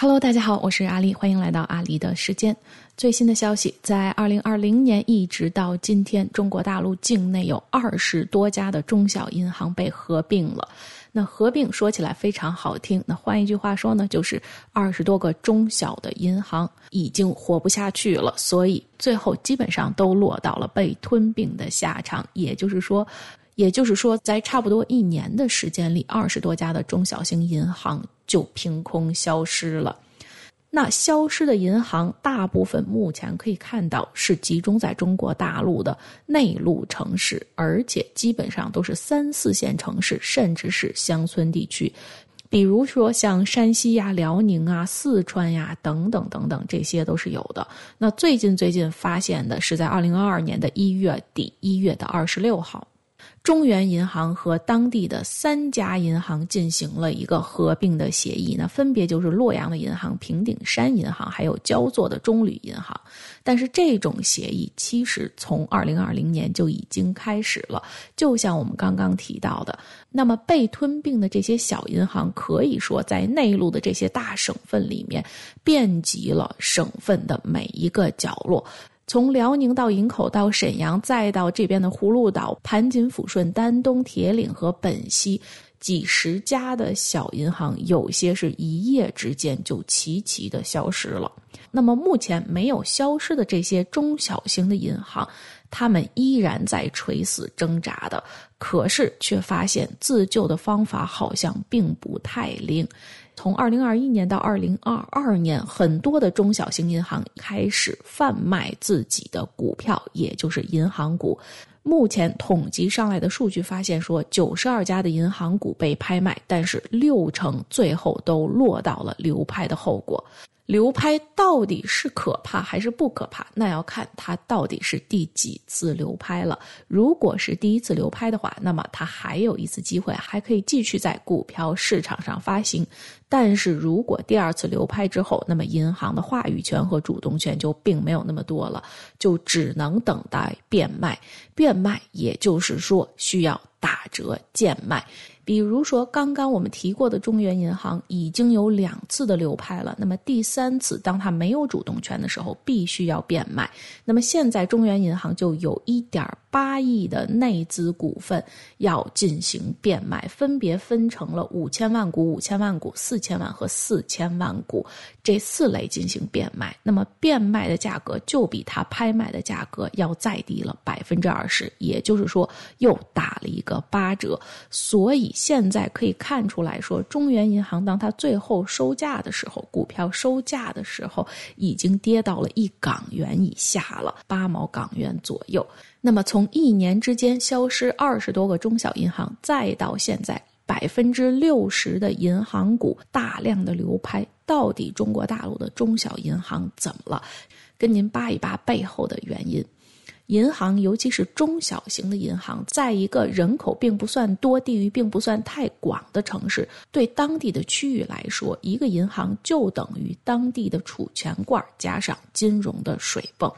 Hello，大家好，我是阿丽，欢迎来到阿丽的时间。最新的消息，在二零二零年一直到今天，中国大陆境内有二十多家的中小银行被合并了。那合并说起来非常好听，那换一句话说呢，就是二十多个中小的银行已经活不下去了，所以最后基本上都落到了被吞并的下场。也就是说，也就是说，在差不多一年的时间里，二十多家的中小型银行。就凭空消失了。那消失的银行大部分目前可以看到是集中在中国大陆的内陆城市，而且基本上都是三四线城市，甚至是乡村地区。比如说像山西呀、辽宁啊、四川呀等等等等，这些都是有的。那最近最近发现的是在二零二二年的一月底一月的二十六号。中原银行和当地的三家银行进行了一个合并的协议，那分别就是洛阳的银行、平顶山银行，还有焦作的中旅银行。但是这种协议其实从二零二零年就已经开始了，就像我们刚刚提到的，那么被吞并的这些小银行，可以说在内陆的这些大省份里面，遍及了省份的每一个角落。从辽宁到营口到沈阳，再到这边的葫芦岛、盘锦、抚顺、丹东、铁岭和本溪，几十家的小银行，有些是一夜之间就齐齐的消失了。那么目前没有消失的这些中小型的银行，他们依然在垂死挣扎的，可是却发现自救的方法好像并不太灵。从二零二一年到二零二二年，很多的中小型银行开始贩卖自己的股票，也就是银行股。目前统计上来的数据发现，说九十二家的银行股被拍卖，但是六成最后都落到了流拍的后果。流拍到底是可怕还是不可怕？那要看它到底是第几次流拍了。如果是第一次流拍的话，那么它还有一次机会，还可以继续在股票市场上发行。但是如果第二次流拍之后，那么银行的话语权和主动权就并没有那么多了，就只能等待变卖。变卖也就是说需要打折贱卖。比如说，刚刚我们提过的中原银行已经有两次的流拍了。那么第三次，当它没有主动权的时候，必须要变卖。那么现在中原银行就有一点八亿的内资股份要进行变卖，分别分成了五千万股、五千万股、四千万和四千万股这四类进行变卖。那么变卖的价格就比它拍卖的价格要再低了百分之二十，也就是说又打了一个八折。所以。现在可以看出来说，中原银行当它最后收价的时候，股票收价的时候，已经跌到了一港元以下了，八毛港元左右。那么从一年之间消失二十多个中小银行，再到现在百分之六十的银行股大量的流拍，到底中国大陆的中小银行怎么了？跟您扒一扒背后的原因。银行，尤其是中小型的银行，在一个人口并不算多、地域并不算太广的城市，对当地的区域来说，一个银行就等于当地的储钱罐加上金融的水泵。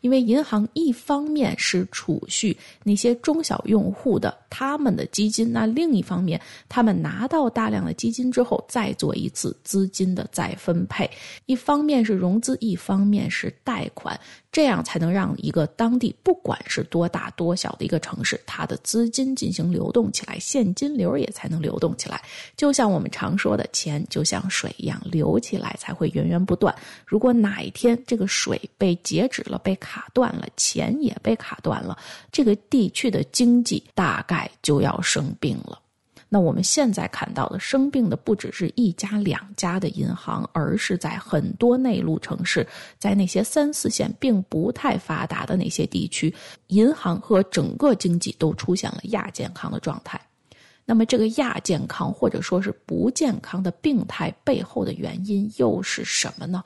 因为银行一方面是储蓄那些中小用户的他们的基金，那另一方面，他们拿到大量的基金之后，再做一次资金的再分配，一方面是融资，一方面是贷款。这样才能让一个当地不管是多大多小的一个城市，它的资金进行流动起来，现金流也才能流动起来。就像我们常说的，钱就像水一样流起来才会源源不断。如果哪一天这个水被截止了、被卡断了，钱也被卡断了，这个地区的经济大概就要生病了。那我们现在看到的生病的不只是一家两家的银行，而是在很多内陆城市，在那些三四线并不太发达的那些地区，银行和整个经济都出现了亚健康的状态。那么，这个亚健康或者说是不健康的病态背后的原因又是什么呢？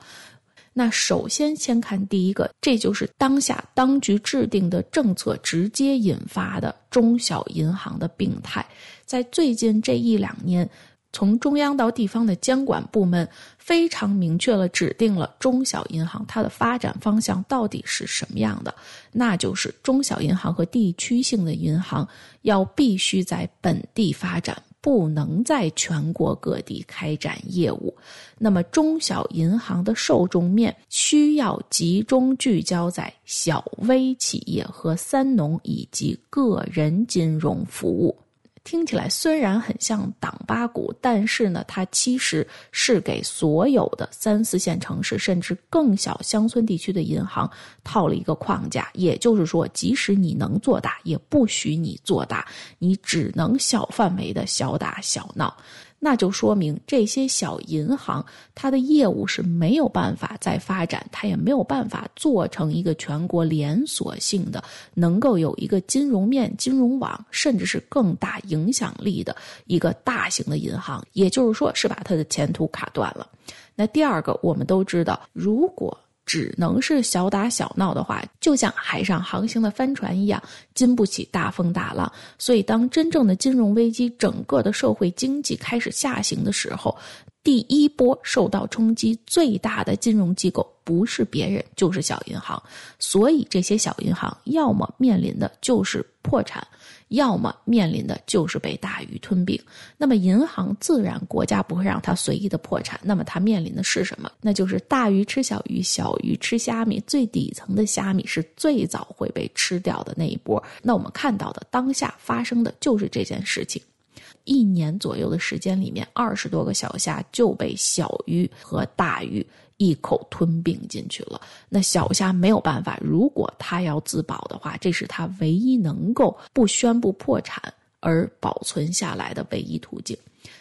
那首先先看第一个，这就是当下当局制定的政策直接引发的中小银行的病态。在最近这一两年，从中央到地方的监管部门非常明确了指定了中小银行它的发展方向到底是什么样的，那就是中小银行和地区性的银行要必须在本地发展，不能在全国各地开展业务。那么，中小银行的受众面需要集中聚焦在小微企业和三农以及个人金融服务。听起来虽然很像党八股，但是呢，它其实是给所有的三四线城市甚至更小乡村地区的银行套了一个框架。也就是说，即使你能做大，也不许你做大，你只能小范围的小打小闹。那就说明这些小银行，它的业务是没有办法再发展，它也没有办法做成一个全国连锁性的，能够有一个金融面、金融网，甚至是更大影响力的一个大型的银行。也就是说，是把它的前途卡断了。那第二个，我们都知道，如果。只能是小打小闹的话，就像海上航行的帆船一样，经不起大风大浪。所以，当真正的金融危机、整个的社会经济开始下行的时候，第一波受到冲击最大的金融机构不是别人，就是小银行。所以，这些小银行要么面临的就是破产。要么面临的就是被大鱼吞并，那么银行自然国家不会让它随意的破产，那么它面临的是什么？那就是大鱼吃小鱼，小鱼吃虾米，最底层的虾米是最早会被吃掉的那一波。那我们看到的当下发生的就是这件事情，一年左右的时间里面，二十多个小虾就被小鱼和大鱼。一口吞并进去了，那小虾没有办法。如果他要自保的话，这是他唯一能够不宣布破产而保存下来的唯一途径。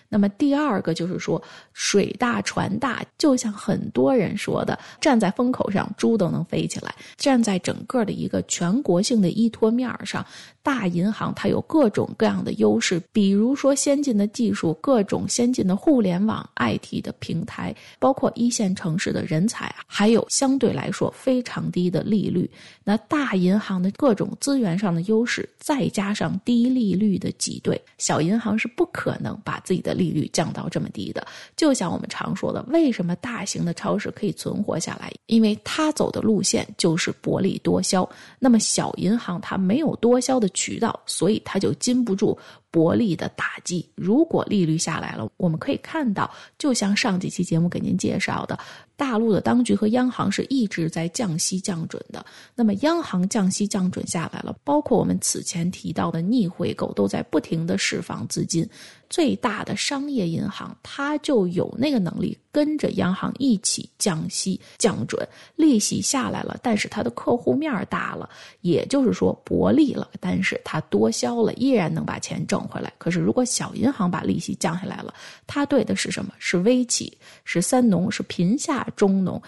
那么第二个就是说，水大船大，就像很多人说的，站在风口上，猪都能飞起来。站在整个的一个全国性的依托面上。大银行它有各种各样的优势，比如说先进的技术、各种先进的互联网 IT 的平台，包括一线城市的人才，还有相对来说非常低的利率。那大银行的各种资源上的优势，再加上低利率的挤兑，小银行是不可能把自己的利率降到这么低的。就像我们常说的，为什么大型的超市可以存活下来？因为它走的路线就是薄利多销。那么小银行它没有多销的。渠道，所以它就禁不住薄利的打击。如果利率下来了，我们可以看到，就像上几期节目给您介绍的。大陆的当局和央行是一直在降息降准的，那么央行降息降准下来了，包括我们此前提到的逆回购都在不停的释放资金。最大的商业银行，它就有那个能力跟着央行一起降息降准，利息下来了，但是它的客户面大了，也就是说薄利了，但是它多销了，依然能把钱挣回来。可是如果小银行把利息降下来了，它对的是什么？是微企，是三农，是贫下。中农，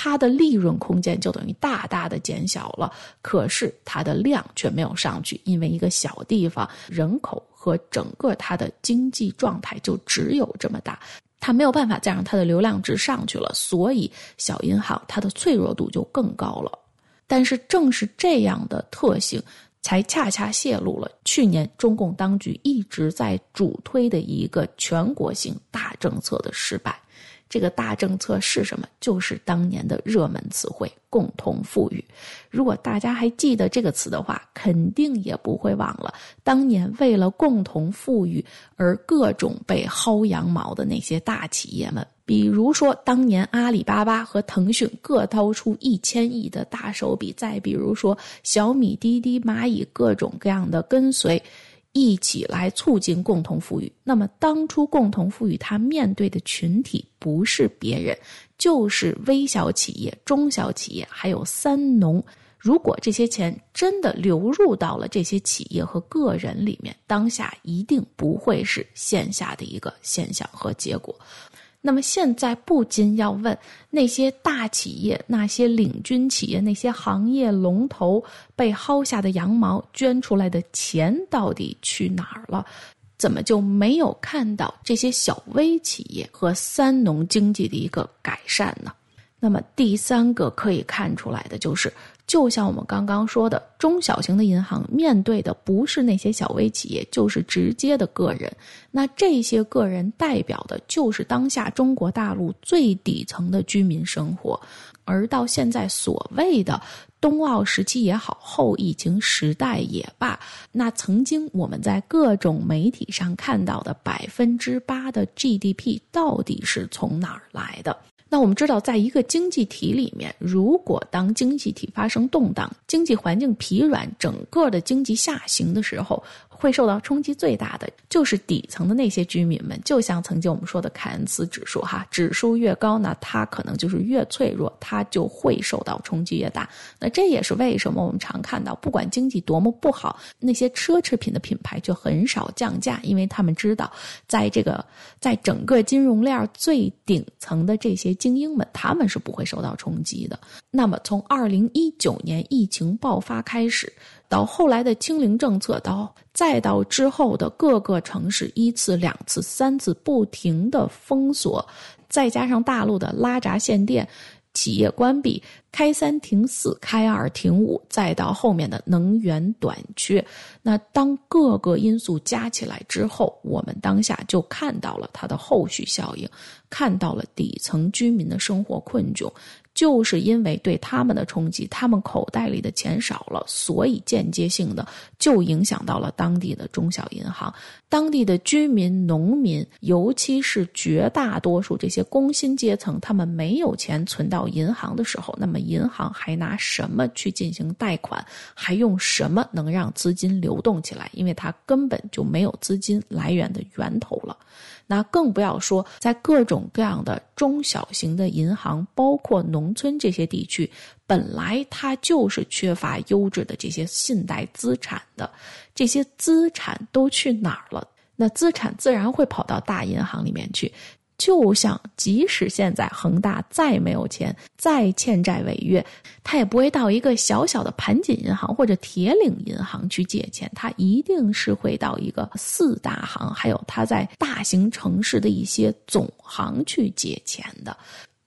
它的利润空间就等于大大的减小了，可是它的量却没有上去，因为一个小地方人口和整个它的经济状态就只有这么大，它没有办法再让它的流量值上去了，所以小银行它的脆弱度就更高了。但是正是这样的特性，才恰恰泄露了去年中共当局一直在主推的一个全国性大政策的失败。这个大政策是什么？就是当年的热门词汇“共同富裕”。如果大家还记得这个词的话，肯定也不会忘了当年为了共同富裕而各种被薅羊毛的那些大企业们。比如说，当年阿里巴巴和腾讯各掏出一千亿的大手笔；再比如说，小米、滴滴、蚂蚁各种各样的跟随。一起来促进共同富裕。那么，当初共同富裕它面对的群体不是别人，就是微小企业、中小企业，还有三农。如果这些钱真的流入到了这些企业和个人里面，当下一定不会是线下的一个现象和结果。那么现在不禁要问：那些大企业、那些领军企业、那些行业龙头被薅下的羊毛、捐出来的钱到底去哪儿了？怎么就没有看到这些小微企业和三农经济的一个改善呢？那么第三个可以看出来的就是。就像我们刚刚说的，中小型的银行面对的不是那些小微企业，就是直接的个人。那这些个人代表的就是当下中国大陆最底层的居民生活。而到现在，所谓的冬奥时期也好，后疫情时代也罢，那曾经我们在各种媒体上看到的百分之八的 GDP 到底是从哪儿来的？那我们知道，在一个经济体里面，如果当经济体发生动荡、经济环境疲软、整个的经济下行的时候。会受到冲击最大的就是底层的那些居民们，就像曾经我们说的凯恩斯指数哈，指数越高呢，它可能就是越脆弱，它就会受到冲击越大。那这也是为什么我们常看到，不管经济多么不好，那些奢侈品的品牌就很少降价，因为他们知道，在这个在整个金融链最顶层的这些精英们，他们是不会受到冲击的。那么从二零一九年疫情爆发开始。到后来的清零政策，到再到之后的各个城市一次、两次、三次不停的封锁，再加上大陆的拉闸限电、企业关闭、开三停四、开二停五，再到后面的能源短缺，那当各个因素加起来之后，我们当下就看到了它的后续效应，看到了底层居民的生活困窘。就是因为对他们的冲击，他们口袋里的钱少了，所以间接性的就影响到了当地的中小银行、当地的居民、农民，尤其是绝大多数这些工薪阶层，他们没有钱存到银行的时候，那么银行还拿什么去进行贷款？还用什么能让资金流动起来？因为它根本就没有资金来源的源头了。那更不要说在各种各样的中小型的银行，包括农村这些地区，本来它就是缺乏优质的这些信贷资产的，这些资产都去哪儿了？那资产自然会跑到大银行里面去。就像，即使现在恒大再没有钱，再欠债违约，他也不会到一个小小的盘锦银行或者铁岭银行去借钱，他一定是会到一个四大行，还有他在大型城市的一些总行去借钱的。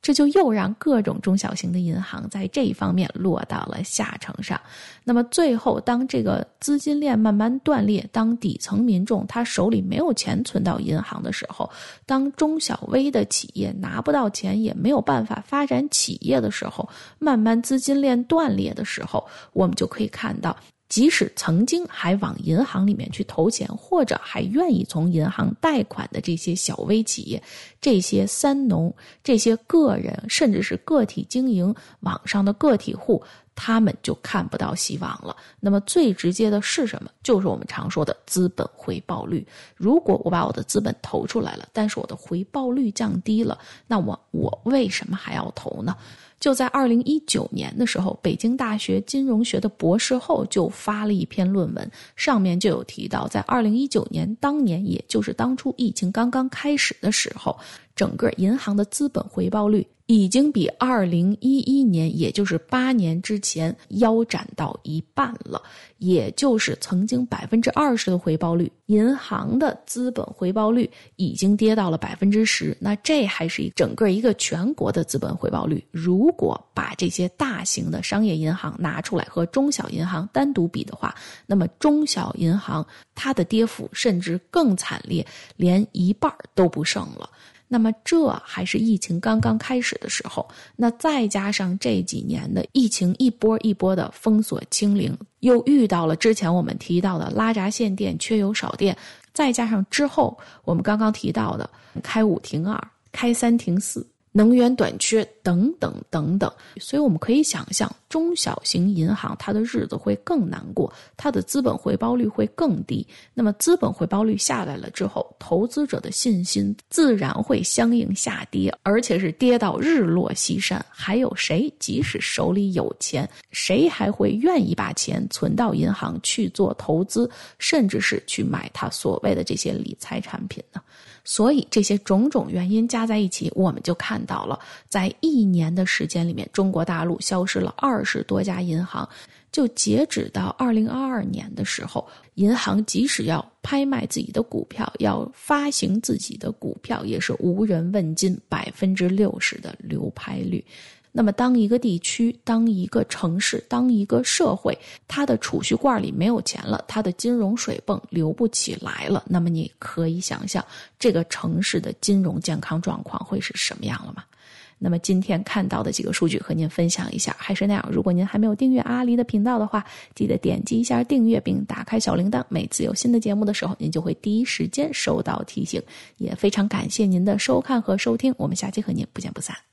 这就又让各种中小型的银行在这一方面落到了下乘上。那么最后，当这个资金链慢慢断裂，当底层民众他手里没有钱存到银行的时候，当中小微的企业拿不到钱，也没有办法发展企业的时候，慢慢资金链断裂的时候，我们就可以看到。即使曾经还往银行里面去投钱，或者还愿意从银行贷款的这些小微企业、这些三农、这些个人，甚至是个体经营网上的个体户，他们就看不到希望了。那么最直接的是什么？就是我们常说的资本回报率。如果我把我的资本投出来了，但是我的回报率降低了，那我我为什么还要投呢？就在二零一九年的时候，北京大学金融学的博士后就发了一篇论文，上面就有提到，在二零一九年当年，也就是当初疫情刚刚开始的时候，整个银行的资本回报率。已经比二零一一年，也就是八年之前腰斩到一半了，也就是曾经百分之二十的回报率，银行的资本回报率已经跌到了百分之十。那这还是一整个一个全国的资本回报率。如果把这些大型的商业银行拿出来和中小银行单独比的话，那么中小银行它的跌幅甚至更惨烈，连一半都不剩了。那么这还是疫情刚刚开始的时候，那再加上这几年的疫情一波一波的封锁清零，又遇到了之前我们提到的拉闸限电、缺油少电，再加上之后我们刚刚提到的开五停二、开三停四。能源短缺等等等等，所以我们可以想象，中小型银行它的日子会更难过，它的资本回报率会更低。那么资本回报率下来了之后，投资者的信心自然会相应下跌，而且是跌到日落西山。还有谁即使手里有钱，谁还会愿意把钱存到银行去做投资，甚至是去买他所谓的这些理财产品呢？所以这些种种原因加在一起，我们就看到了，在一年的时间里面，中国大陆消失了二二十多家银行。就截止到二零二二年的时候，银行即使要拍卖自己的股票，要发行自己的股票，也是无人问津，百分之六十的流拍率。那么，当一个地区、当一个城市、当一个社会，它的储蓄罐里没有钱了，它的金融水泵流不起来了，那么你可以想象这个城市的金融健康状况会是什么样了吗？那么今天看到的几个数据和您分享一下，还是那样，如果您还没有订阅阿狸的频道的话，记得点击一下订阅并打开小铃铛，每次有新的节目的时候，您就会第一时间收到提醒。也非常感谢您的收看和收听，我们下期和您不见不散。